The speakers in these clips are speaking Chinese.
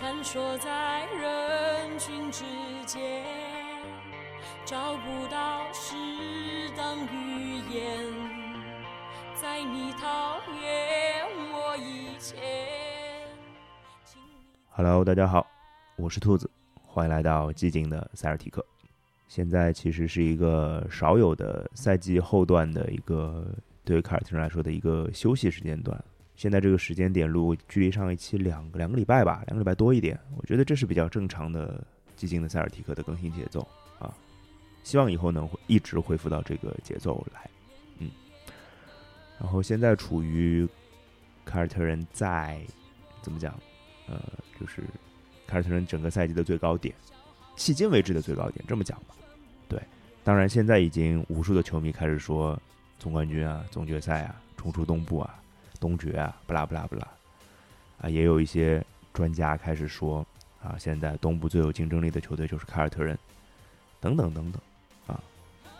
穿梭在人群之间，找不到适当语言，在你讨厌我以前。请你 Hello，大家好，我是兔子，欢迎来到寂静的塞尔提克。现在其实是一个少有的赛季后段的一个对于凯尔特人来说的一个休息时间段。现在这个时间点录，距离上一期两个两个礼拜吧，两个礼拜多一点。我觉得这是比较正常的寂静的塞尔提克的更新节奏啊。希望以后能一直恢复到这个节奏来，嗯。然后现在处于凯尔特人在怎么讲？呃，就是凯尔特人整个赛季的最高点，迄今为止的最高点，这么讲吧。对，当然现在已经无数的球迷开始说总冠军啊、总决赛啊、冲出东部啊、东决啊，不啦不啦不啦，啊，也有一些专家开始说啊，现在东部最有竞争力的球队就是凯尔特人，等等等等，啊，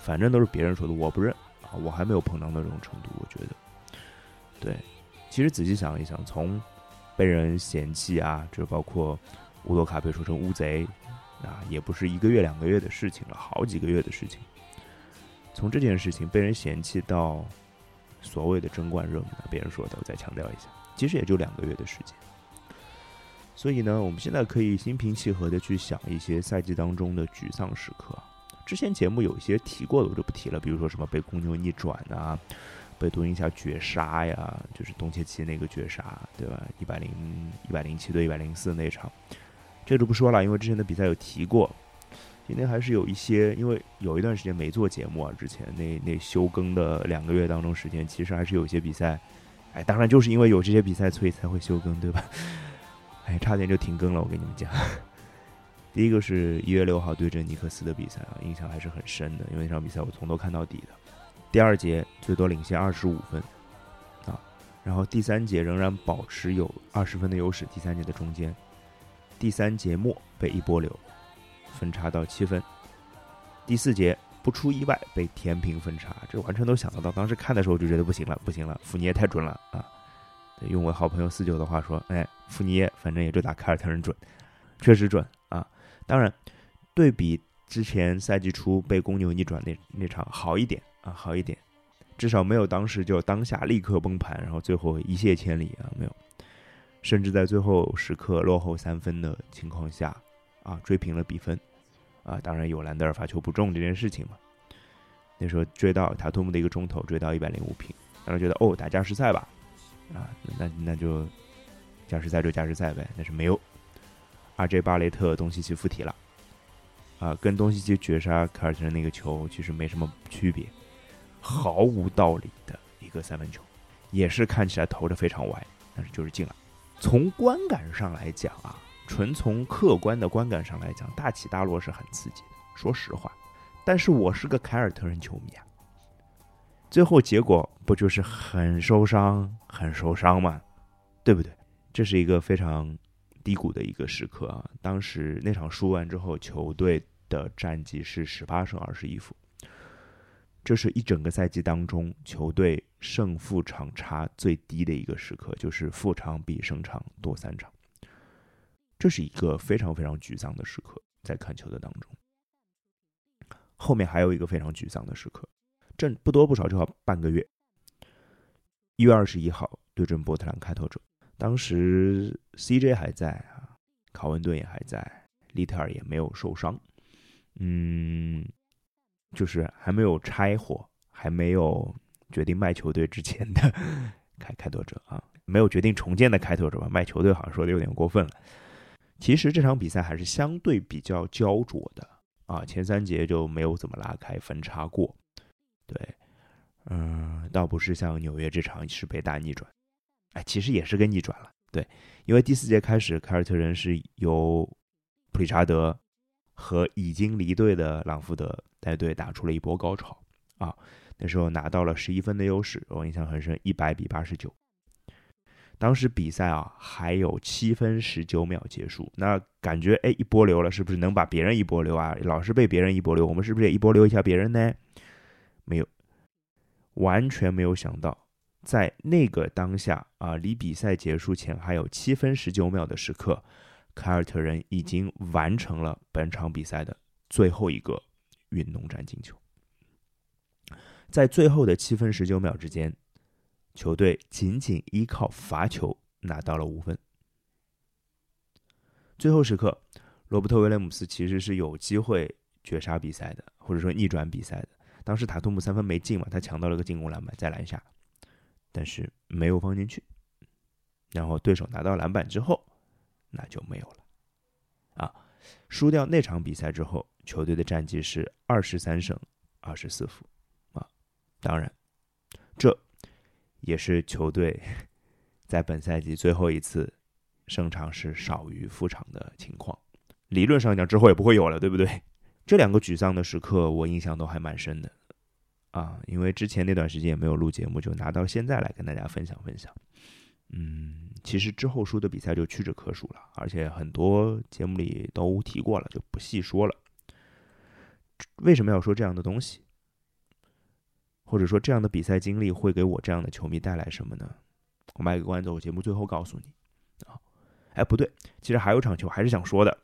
反正都是别人说的，我不认啊，我还没有碰到那种程度，我觉得，对，其实仔细想一想，从被人嫌弃啊，这包括乌多卡被说成乌贼啊，也不是一个月两个月的事情了，好几个月的事情。从这件事情被人嫌弃到所谓的争冠热门，别人说的，我再强调一下，其实也就两个月的时间。所以呢，我们现在可以心平气和的去想一些赛季当中的沮丧时刻。之前节目有一些提过的，我就不提了，比如说什么被公牛逆转啊，被独行侠绝杀呀，就是东契奇那个绝杀，对吧？一百零一百零七对一百零四那场，这就不说了，因为之前的比赛有提过。今天还是有一些，因为有一段时间没做节目啊，之前那那休更的两个月当中时间，其实还是有一些比赛，哎，当然就是因为有这些比赛，所以才会休更，对吧？哎，差点就停更了，我跟你们讲。第一个是一月六号对阵尼克斯的比赛啊，印象还是很深的，因为那场比赛我从头看到底的。第二节最多领先二十五分，啊，然后第三节仍然保持有二十分的优势，第三节的中间，第三节末被一波流分差到七分，第四节不出意外被填平分差，这完全都想得到。当时看的时候就觉得不行了，不行了，福尼耶太准了啊！用我好朋友四九的话说，哎，福尼耶反正也就打凯尔特人准，确实准啊。当然，对比之前赛季初被公牛逆转那那场好一点啊，好一点，至少没有当时就当下立刻崩盘，然后最后一泻千里啊，没有，甚至在最后时刻落后三分的情况下啊，追平了比分啊。当然有兰德尔罚球不中这件事情嘛，那时候追到塔图姆的一个中投追到一百零五平，当时觉得哦打加时赛吧，啊那那就加时赛就加时赛呗，但是没有。阿 J 巴雷特东契奇附体了，啊，跟东契奇绝杀凯尔特人那个球其实没什么区别，毫无道理的一个三分球，也是看起来投的非常歪，但是就是进了。从观感上来讲啊，纯从客观的观感上来讲，大起大落是很刺激的，说实话。但是我是个凯尔特人球迷啊，最后结果不就是很受伤，很受伤吗？对不对？这是一个非常。低谷的一个时刻啊！当时那场输完之后，球队的战绩是十八胜二十一负，这是一整个赛季当中球队胜负场差最低的一个时刻，就是负场比胜场多三场，这是一个非常非常沮丧的时刻，在看球的当中。后面还有一个非常沮丧的时刻，这不多不少就要半个月，一月二十一号对阵波特兰开拓者。当时 CJ 还在啊，考文顿也还在，利特尔也没有受伤，嗯，就是还没有拆伙，还没有决定卖球队之前的 开开拓者啊，没有决定重建的开拓者吧，卖球队好像说的有点过分了。其实这场比赛还是相对比较焦灼的啊，前三节就没有怎么拉开分差过，对，嗯，倒不是像纽约这场是被大逆转。哎，其实也是个逆转了，对，因为第四节开始，凯尔特人是由普里查德和已经离队的朗福德带队打出了一波高潮啊，那时候拿到了十一分的优势，我印象很深，一百比八十九。当时比赛啊还有七分十九秒结束，那感觉哎一波流了，是不是能把别人一波流啊？老是被别人一波流，我们是不是也一波流一下别人呢？没有，完全没有想到。在那个当下啊，离比赛结束前还有七分十九秒的时刻，凯尔特人已经完成了本场比赛的最后一个运动战进球。在最后的七分十九秒之间，球队仅仅依靠罚球拿到了五分。最后时刻，罗伯特·威廉姆斯其实是有机会绝杀比赛的，或者说逆转比赛的。当时塔图姆三分没进嘛，他抢到了个进攻篮板，在篮下，但是没有放进去。然后对手拿到篮板之后，那就没有了。啊，输掉那场比赛之后，球队的战绩是二十三胜二十四负。啊，当然，这也是球队 在本赛季最后一次。胜场是少于负场的情况，理论上讲之后也不会有了，对不对？这两个沮丧的时刻，我印象都还蛮深的啊，因为之前那段时间也没有录节目，就拿到现在来跟大家分享分享。嗯，其实之后输的比赛就屈指可数了，而且很多节目里都提过了，就不细说了。为什么要说这样的东西？或者说这样的比赛经历会给我这样的球迷带来什么呢？我卖个关子，我节目最后告诉你啊。哎，不对，其实还有场球还是想说的，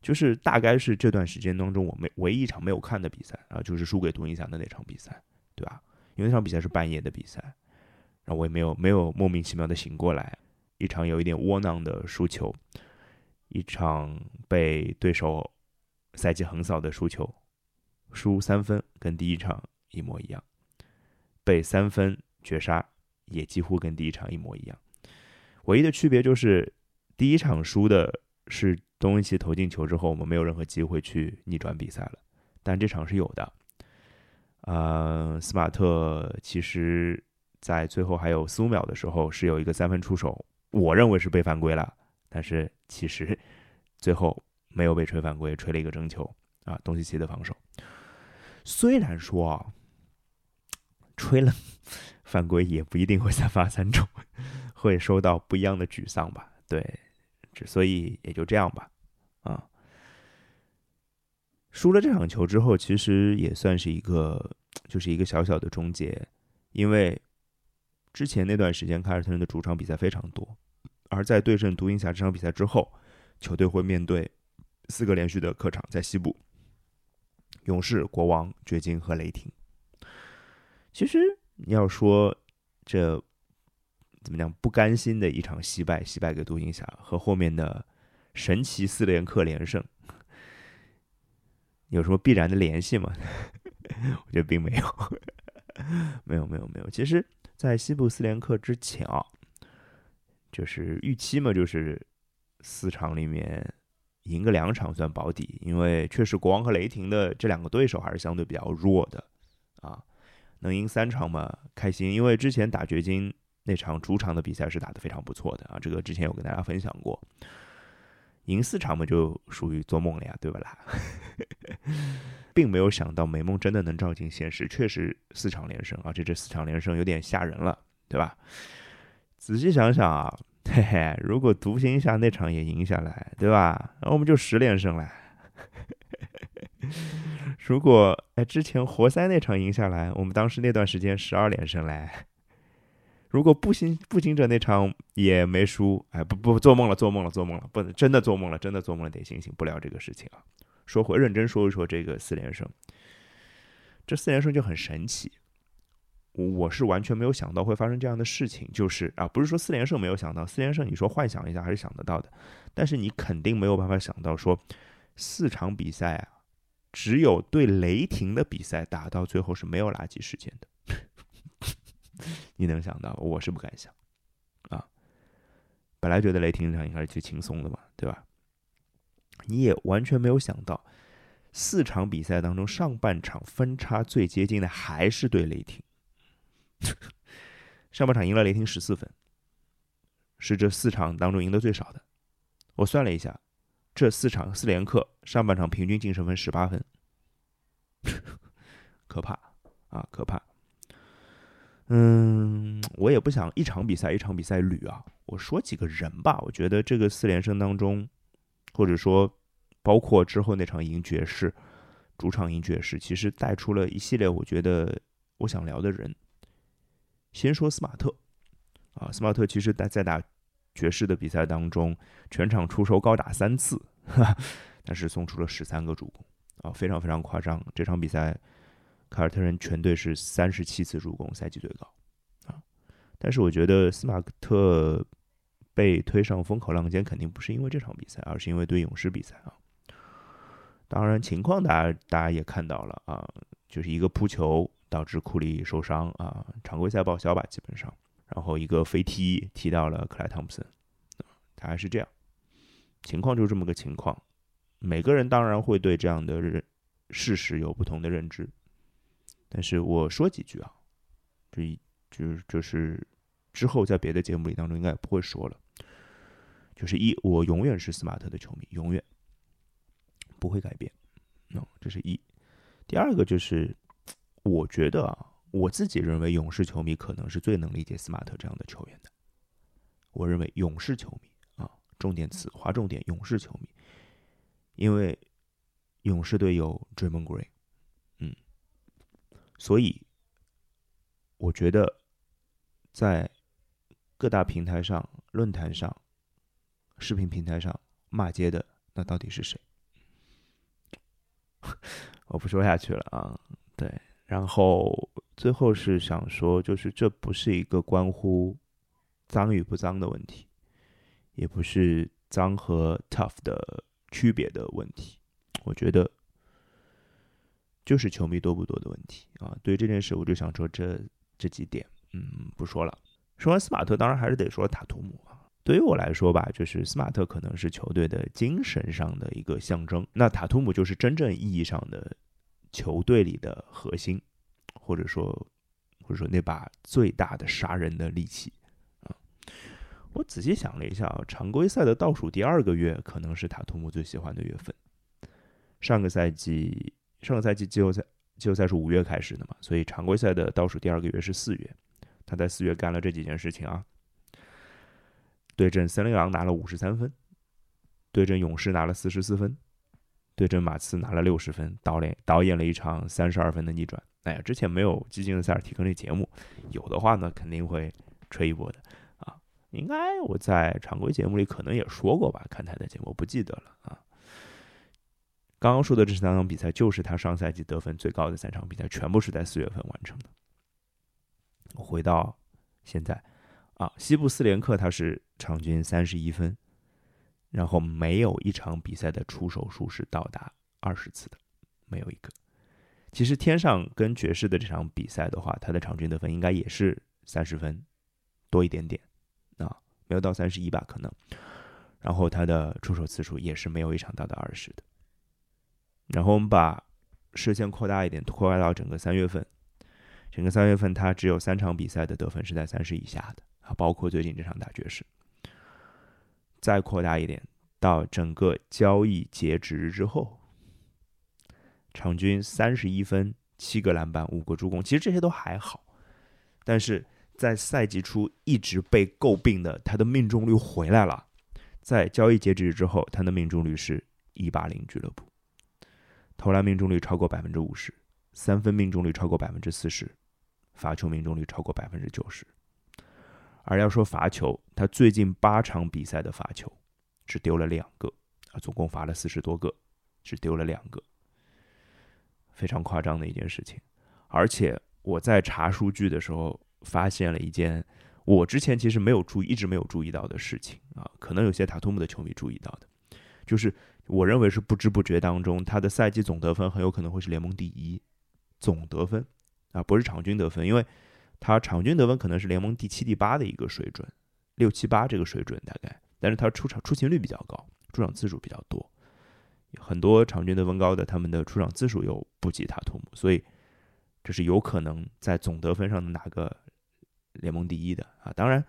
就是大概是这段时间当中我没唯一一场没有看的比赛啊，就是输给独行侠的那场比赛，对吧？因为那场比赛是半夜的比赛，然后我也没有没有莫名其妙的醒过来，一场有一点窝囊的输球，一场被对手赛季横扫的输球，输三分跟第一场一模一样，被三分绝杀也几乎跟第一场一模一样，唯一的区别就是。第一场输的是东契奇投进球之后，我们没有任何机会去逆转比赛了。但这场是有的。呃，斯马特其实在最后还有四五秒的时候是有一个三分出手，我认为是被犯规了，但是其实 最后没有被吹犯规，吹了一个争球啊。东契奇的防守，虽然说啊，吹了 犯规也不一定会三罚三中，会受到不一样的沮丧吧？对。所以也就这样吧，啊，输了这场球之后，其实也算是一个，就是一个小小的终结，因为之前那段时间凯尔特人的主场比赛非常多，而在对阵独行侠这场比赛之后，球队会面对四个连续的客场，在西部，勇士、国王、掘金和雷霆。其实你要说这。怎么讲？不甘心的一场惜败，惜败给独行侠和后面的神奇四连客连胜，有什么必然的联系吗？我觉得并没有，没有，没有，没有。其实，在西部四连客之前啊，就是预期嘛，就是四场里面赢个两场算保底，因为确实国王和雷霆的这两个对手还是相对比较弱的啊，能赢三场嘛，开心。因为之前打掘金。那场主场的比赛是打得非常不错的啊，这个之前有跟大家分享过。赢四场嘛，就属于做梦了呀，对不啦？并没有想到美梦真的能照进现实，确实四场连胜，而且这四场连胜有点吓人了，对吧？仔细想想啊，嘿嘿，如果独行侠那场也赢下来，对吧？那我们就十连胜了。如果哎之前活塞那场赢下来，我们当时那段时间十二连胜嘞。如果步行步行者那场也没输，哎，不不做梦了，做梦了，做梦了，不能真的做梦了，真的做梦了，得醒醒，不聊这个事情啊。说回认真说一说这个四连胜，这四连胜就很神奇，我是完全没有想到会发生这样的事情。就是啊，不是说四连胜没有想到，四连胜你说幻想一下还是想得到的，但是你肯定没有办法想到说四场比赛啊，只有对雷霆的比赛打到最后是没有垃圾时间的。你能想到？我是不敢想，啊，本来觉得雷霆这场应该是最轻松的嘛，对吧？你也完全没有想到，四场比赛当中上半场分差最接近的还是对雷霆，上半场赢了雷霆十四分，是这四场当中赢的最少的。我算了一下，这四场四连客上半场平均净胜分十八分，可怕啊，可怕！嗯，我也不想一场比赛一场比赛捋啊。我说几个人吧，我觉得这个四连胜当中，或者说包括之后那场赢爵士，主场赢爵士，其实带出了一系列我觉得我想聊的人。先说斯马特啊，斯马特其实在在打爵士的比赛当中，全场出手高达三次，但是送出了十三个助攻啊，非常非常夸张。这场比赛，凯尔特人全队是三十七次助攻，赛季最高啊。但是我觉得斯马特被推上风口浪尖，肯定不是因为这场比赛，而是因为对勇士比赛啊。当然，情况大家大家也看到了啊，就是一个扑球导致库里受伤啊，常规赛报销吧，基本上。然后一个飞踢踢到了克莱汤普森，他还是这样，情况就是这么个情况。每个人当然会对这样的认事实有不同的认知，但是我说几句啊，就就就是之后在别的节目里当中应该也不会说了。就是一，我永远是斯马特的球迷，永远不会改变。喏，这是一。第二个就是，我觉得啊。我自己认为，勇士球迷可能是最能理解斯马特这样的球员的。我认为，勇士球迷啊，重点词划重点，勇士球迷，因为勇士队有 Draymond Green，嗯，所以我觉得在各大平台上、论坛上、视频平台上骂街的，那到底是谁？我不说下去了啊，对，然后。最后是想说，就是这不是一个关乎脏与不脏的问题，也不是脏和 tough 的区别的问题。我觉得就是球迷多不多的问题啊。对于这件事，我就想说这这几点，嗯，不说了。说完斯马特，当然还是得说塔图姆啊。对于我来说吧，就是斯马特可能是球队的精神上的一个象征，那塔图姆就是真正意义上的球队里的核心。或者说，或者说那把最大的杀人的利器啊！我仔细想了一下啊，常规赛的倒数第二个月可能是塔图姆最喜欢的月份。上个赛季，上个赛季季后赛季后赛是五月开始的嘛，所以常规赛的倒数第二个月是四月。他在四月干了这几件事情啊：对阵森林狼拿了五十三分，对阵勇士拿了四十四分，对阵马刺拿了六十分，导演导演了一场三十二分的逆转。哎呀，之前没有激进的塞尔提克那节目，有的话呢，肯定会吹一波的啊。应该我在常规节目里可能也说过吧，看他的节目不记得了啊。刚刚说的这三场比赛，就是他上赛季得分最高的三场比赛，全部是在四月份完成的。回到现在啊，西部四连客他是场均三十一分，然后没有一场比赛的出手数是到达二十次的，没有一个。其实天上跟爵士的这场比赛的话，他的场均得分应该也是三十分多一点点啊，没有到三十一吧可能。然后他的出手次数也是没有一场达到二十的。然后我们把视线扩大一点，扩大到整个三月份，整个三月份他只有三场比赛的得分是在三十以下的啊，包括最近这场打爵士。再扩大一点，到整个交易截止日之后。场均三十一分、七个篮板、五个助攻，其实这些都还好。但是在赛季初一直被诟病的，他的命中率回来了。在交易截止日之后，他的命中率是一八零俱乐部，投篮命中率超过百分之五十，三分命中率超过百分之四十，罚球命中率超过百分之九十。而要说罚球，他最近八场比赛的罚球只丢了两个，啊，总共罚了四十多个，只丢了两个。非常夸张的一件事情，而且我在查数据的时候发现了一件我之前其实没有注意、一直没有注意到的事情啊，可能有些塔图姆的球迷注意到的，就是我认为是不知不觉当中，他的赛季总得分很有可能会是联盟第一，总得分啊，不是场均得分，因为他场均得分可能是联盟第七、第八的一个水准，六七八这个水准大概，但是他出场出勤率比较高，出场次数比较多。很多场均得分高的，他们的出场次数又不及塔图姆，所以这是有可能在总得分上拿个联盟第一的啊！当然，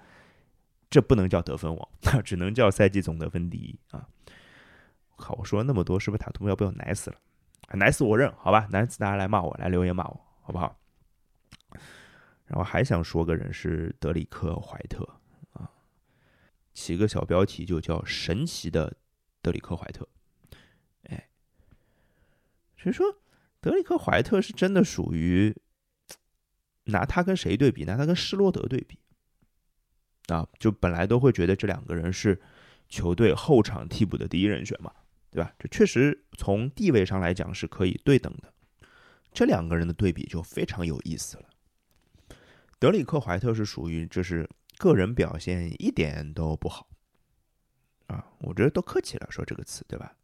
这不能叫得分王，只能叫赛季总得分第一啊！靠，我说了那么多，是不是塔图姆要被我奶死了？奶死我认，好吧？奶死大家来骂我，来留言骂我，好不好？然后还想说个人是德里克怀特啊，起个小标题就叫神奇的德里克怀特。所以说，德里克怀特是真的属于拿他跟谁对比？拿他跟施罗德对比啊，就本来都会觉得这两个人是球队后场替补的第一人选嘛，对吧？这确实从地位上来讲是可以对等的。这两个人的对比就非常有意思了。德里克·怀特是属于就是个人表现一点都不好啊，我觉得都客气了说这个词，对吧？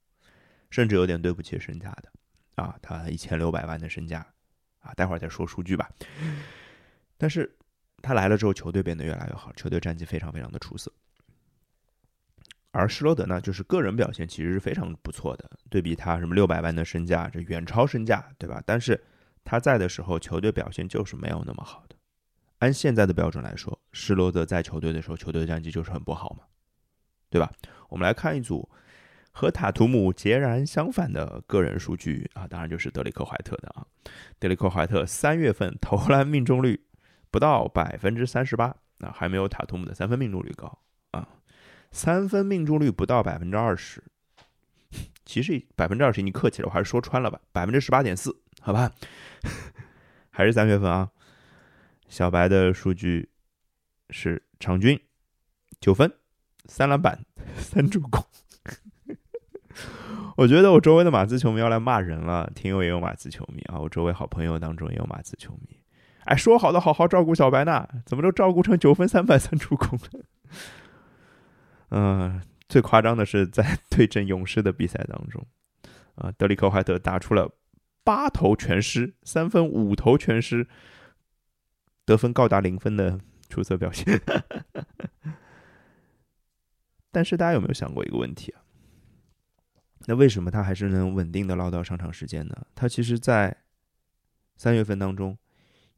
甚至有点对不起身价的啊，他一千六百万的身价啊，待会儿再说数据吧。但是他来了之后，球队变得越来越好，球队战绩非常非常的出色。而施罗德呢，就是个人表现其实是非常不错的，对比他什么六百万的身价，这远超身价，对吧？但是他在的时候，球队表现就是没有那么好的。按现在的标准来说，施罗德在球队的时候，球队战绩就是很不好嘛，对吧？我们来看一组和塔图姆截然相反的个人数据啊，当然就是德里克怀特的啊。德里克怀特三月份投篮命中率不到百分之三十八，啊，还没有塔图姆的三分命中率高啊。三分命中率不到百分之二十，其实百分之二十你客气了，我还是说穿了吧，百分之十八点四，好吧，还是三月份啊。小白的数据是场均九分、三篮板、三助攻。我觉得我周围的马刺球迷要来骂人了，听友也有马刺球迷啊，我周围好朋友当中也有马刺球迷。哎，说好的好好照顾小白呢，怎么都照顾成九分、三板、三助攻了？嗯，最夸张的是在 对阵勇士的比赛当中，啊，德里克怀特打出了八投全失，三分五投全失，得分高达零分的出色表现。但是大家有没有想过一个问题啊？那为什么他还是能稳定的捞到上场时间呢？他其实，在三月份当中，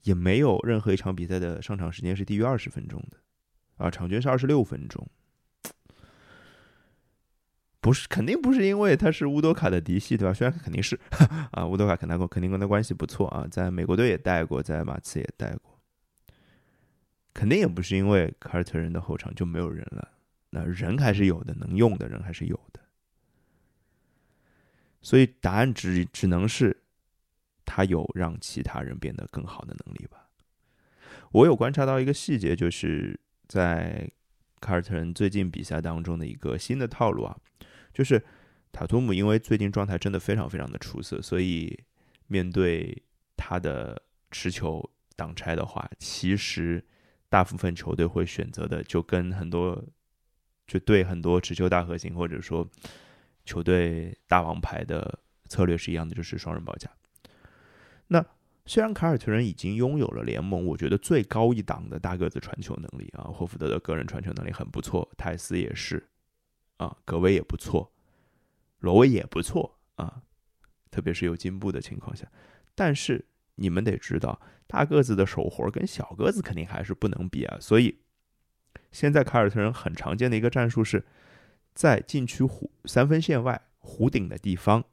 也没有任何一场比赛的上场时间是低于二十分钟的，啊，场均是二十六分钟。不是，肯定不是因为他是乌多卡的嫡系，对吧？虽然肯定是啊，乌多卡肯他肯定跟他关系不错啊，在美国队也带过，在马刺也带过。肯定也不是因为凯尔特人的后场就没有人了，那人还是有的，能用的人还是有。所以答案只只能是他有让其他人变得更好的能力吧。我有观察到一个细节，就是在凯尔特人最近比赛当中的一个新的套路啊。就是塔图姆，因为最近状态真的非常非常的出色，所以面对他的持球挡拆的话，其实大部分球队会选择的就跟很多就对很多持球大核心或者说球队大王牌的策略是一样的，就是双人包夹。那虽然凯尔特人已经拥有了联盟我觉得最高一档的大个子传球能力啊，霍福德的个人传球能力很不错，泰斯也是。啊，格威也不错，罗威也不错啊，特别是有进步的情况下。但是你们得知道，大个子的手活跟小个子肯定还是不能比啊。所以现在凯尔特人很常见的一个战术是，在禁区弧三分线外弧顶的地方，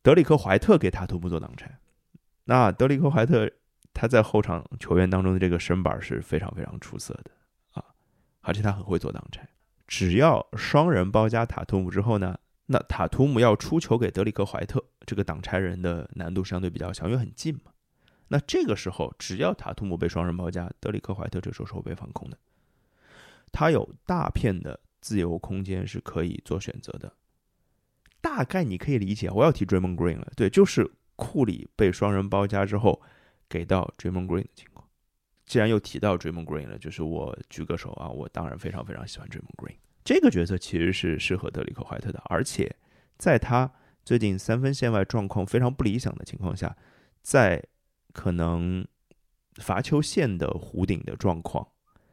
德里克怀特给塔图姆做挡拆。那德里克怀特他在后场球员当中的这个身板是非常非常出色的啊，而且他很会做挡拆。只要双人包夹塔图姆之后呢，那塔图姆要出球给德里克怀特，这个挡拆人的难度相对比较小，因为很近嘛。那这个时候，只要塔图姆被双人包夹，德里克怀特这时候是会被放空的。他有大片的自由空间是可以做选择的。大概你可以理解，我要提 Draymond Green 了，对，就是库里被双人包夹之后给到 Draymond Green 的情况。既然又提到 Draymond Green 了，就是我举个手啊，我当然非常非常喜欢 Draymond Green 这个角色，其实是适合德里克怀特的，而且在他最近三分线外状况非常不理想的情况下，在可能罚球线的弧顶的状况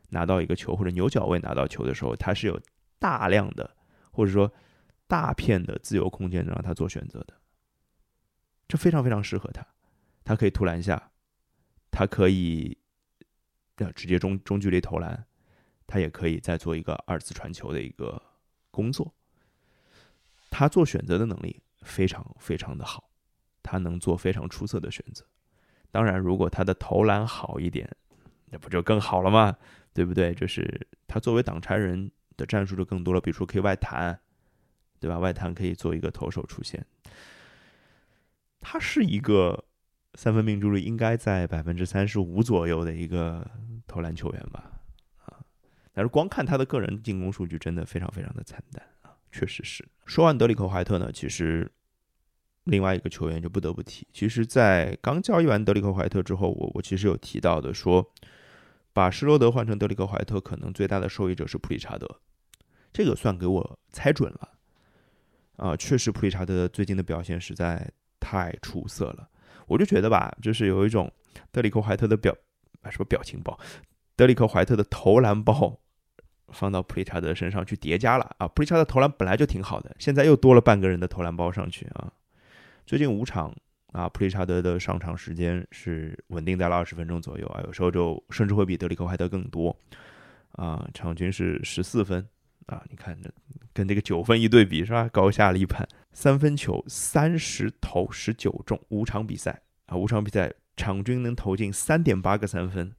拿到一个球或者牛角位拿到球的时候，他是有大量的或者说大片的自由空间让他做选择的，这非常非常适合他，他可以突篮下，他可以。要直接中中距离投篮，他也可以再做一个二次传球的一个工作。他做选择的能力非常非常的好，他能做非常出色的选择。当然，如果他的投篮好一点，那不就更好了吗？对不对？就是他作为挡拆人的战术就更多了，比如说可以外弹，对吧？外弹可以做一个投手出现。他是一个。三分命中率应该在百分之三十五左右的一个投篮球员吧，啊，但是光看他的个人进攻数据，真的非常非常的惨淡啊，确实是。说完德里克怀特呢，其实另外一个球员就不得不提。其实，在刚交易完德里克怀特之后，我我其实有提到的说，把施罗德换成德里克怀特，可能最大的受益者是普里查德，这个算给我猜准了啊，确实普里查德最近的表现实在太出色了。我就觉得吧，就是有一种德里克怀特的表啊什么表情包，德里克怀特的投篮包放到普利查德身上去叠加了啊！普利查德投篮本来就挺好的，现在又多了半个人的投篮包上去啊！最近五场啊，普利查德的上场时间是稳定在了二十分钟左右啊，有时候就甚至会比德里克怀特更多啊，场均是十四分啊！你看这跟这个九分一对比是吧？高下立判。三分球三十投十九中，五场比赛啊，五场比赛场均能投进三点八个三分，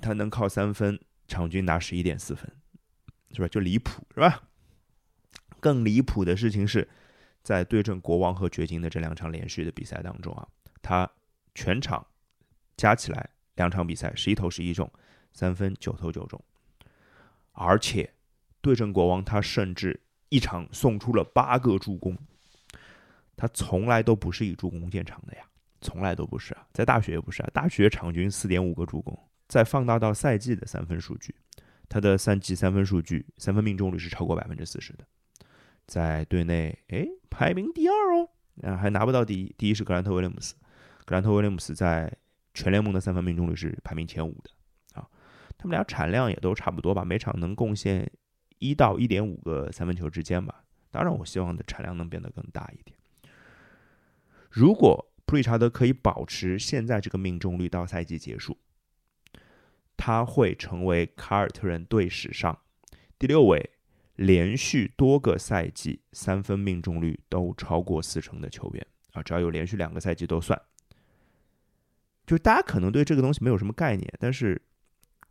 他能靠三分场均拿十一点四分，是吧？就离谱是吧？更离谱的事情是，在对阵国王和掘金的这两场连续的比赛当中啊，他全场加起来两场比赛十一投十一中，三分九投九中，而且对阵国王他甚至。一场送出了八个助攻，他从来都不是以助攻见长的呀，从来都不是啊，在大学也不是啊，大学场均四点五个助攻。再放大到赛季的三分数据，他的赛季三分数据，三分命中率是超过百分之四十的，在队内哎排名第二哦，啊还拿不到第一，第一是格兰特威廉姆斯，格兰特威廉姆斯在全联盟的三分命中率是排名前五的啊，他们俩产量也都差不多吧，每场能贡献。一到一点五个三分球之间吧，当然我希望的产量能变得更大一点。如果普里查德可以保持现在这个命中率到赛季结束，他会成为凯尔特人队史上第六位连续多个赛季三分命中率都超过四成的球员啊！只要有连续两个赛季都算。就是大家可能对这个东西没有什么概念，但是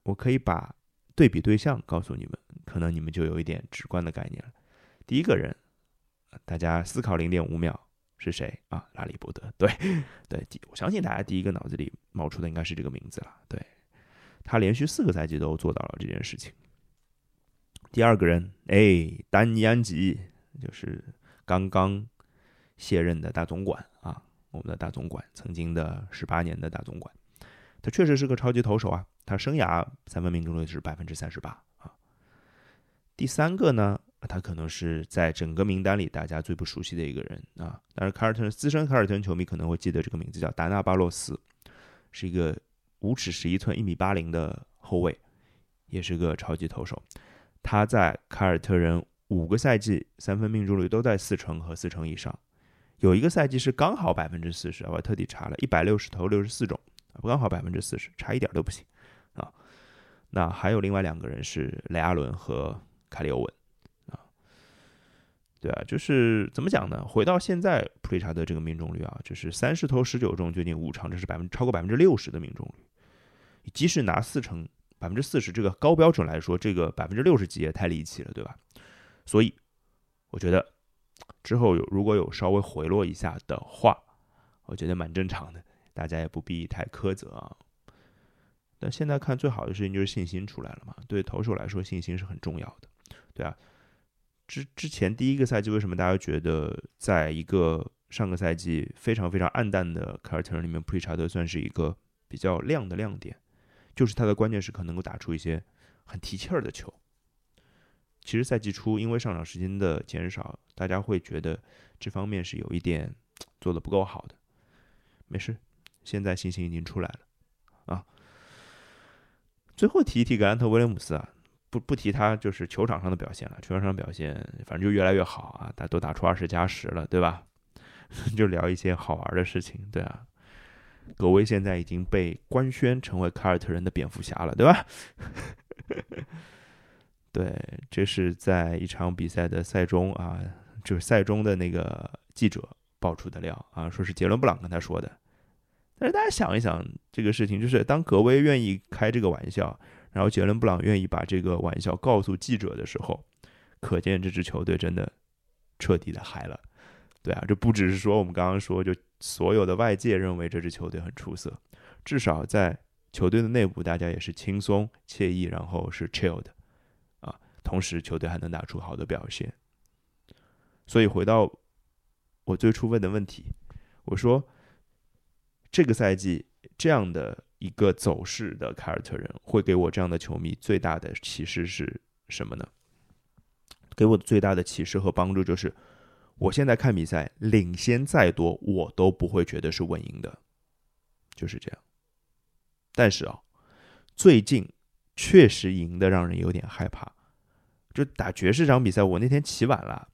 我可以把对比对象告诉你们。可能你们就有一点直观的概念了。第一个人，大家思考零点五秒是谁啊？拉里伯德。对对，我相信大家第一个脑子里冒出的应该是这个名字了。对，他连续四个赛季都做到了这件事情。第二个人，哎，丹尼安吉，就是刚刚卸任的大总管啊，我们的大总管，曾经的十八年的大总管，他确实是个超级投手啊，他生涯三分命中率是百分之三十八啊。第三个呢，他可能是在整个名单里大家最不熟悉的一个人啊。但是凯尔特人资深凯尔特人球迷可能会记得这个名字，叫达纳巴洛斯，是一个五尺十一寸、一米八零的后卫，也是个超级投手。他在凯尔特人五个赛季三分命中率都在四成和四成以上，有一个赛季是刚好百分之四十，我特地查了一百六十投六十四中，刚好百分之四十，差一点都不行啊。那还有另外两个人是雷阿伦和。凯里欧文啊，对啊，就是怎么讲呢？回到现在普利查德这个命中率啊，就是三十投十九中，接近五成，这是百分超过百分之六十的命中率。即使拿四成百分之四十这个高标准来说，这个百分之六十几也太离奇了，对吧？所以我觉得之后有如果有稍微回落一下的话，我觉得蛮正常的，大家也不必太苛责啊。但现在看最好的事情就是信心出来了嘛，对投手来说信心是很重要的。对啊，之之前第一个赛季为什么大家觉得在一个上个赛季非常非常暗淡的凯尔特人里面，普里查德算是一个比较亮的亮点，就是他的关键时刻能够打出一些很提气儿的球。其实赛季初因为上场时间的减少，大家会觉得这方面是有一点做的不够好的。没事，现在信心已经出来了啊。最后提一提格兰特威廉姆斯啊。不不提他就是球场上的表现了，球场上表现反正就越来越好啊，他都打出二十加十了，对吧？就聊一些好玩的事情，对啊。格威现在已经被官宣成为凯尔特人的蝙蝠侠了，对吧？对，这是在一场比赛的赛中啊，就是赛中的那个记者爆出的料啊，说是杰伦布朗跟他说的。但是大家想一想，这个事情就是当格威愿意开这个玩笑。然后杰伦布朗愿意把这个玩笑告诉记者的时候，可见这支球队真的彻底的嗨了。对啊，这不只是说我们刚刚说，就所有的外界认为这支球队很出色，至少在球队的内部大家也是轻松惬意，然后是 chill 的啊，同时球队还能打出好的表现。所以回到我最初问的问题，我说这个赛季这样的一个走势的凯尔特人会给我这样的球迷最大的启示是什么呢？给我最大的启示和帮助就是，我现在看比赛，领先再多，我都不会觉得是稳赢的，就是这样。但是啊，最近确实赢的让人有点害怕。就打爵士这场比赛，我那天起晚了，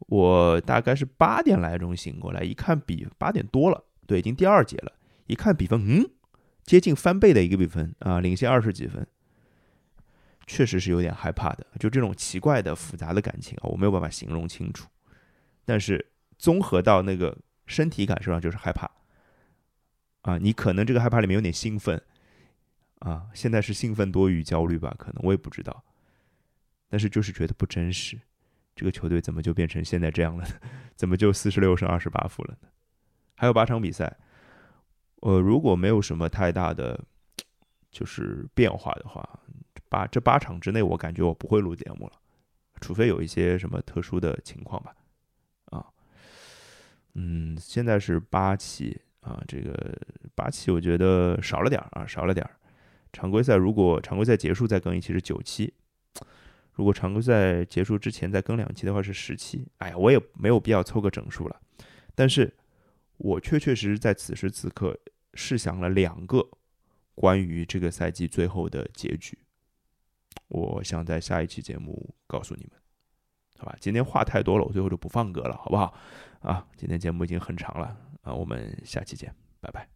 我大概是八点来钟醒过来，一看比八点多了，对，已经第二节了。一看比分，嗯，接近翻倍的一个比分啊，领先二十几分。确实是有点害怕的，就这种奇怪的复杂的感情啊，我没有办法形容清楚。但是综合到那个身体感受上，就是害怕。啊，你可能这个害怕里面有点兴奋，啊，现在是兴奋多于焦虑吧？可能我也不知道。但是就是觉得不真实，这个球队怎么就变成现在这样了？怎么就四十六胜二十八负了呢？还有八场比赛，呃，如果没有什么太大的就是变化的话。八这八场之内，我感觉我不会录节目了，除非有一些什么特殊的情况吧。嗯，现在是八期啊，这个八期我觉得少了点儿啊，少了点儿常规赛如果常规赛结束再更一期是九期，如果常规赛结束之前再更两期的话是十期。哎呀，我也没有必要凑个整数了，但是我确确实实在此时此刻试想了两个关于这个赛季最后的结局。我想在下一期节目告诉你们，好吧？今天话太多了，我最后就不放歌了，好不好？啊，今天节目已经很长了啊，我们下期见，拜拜。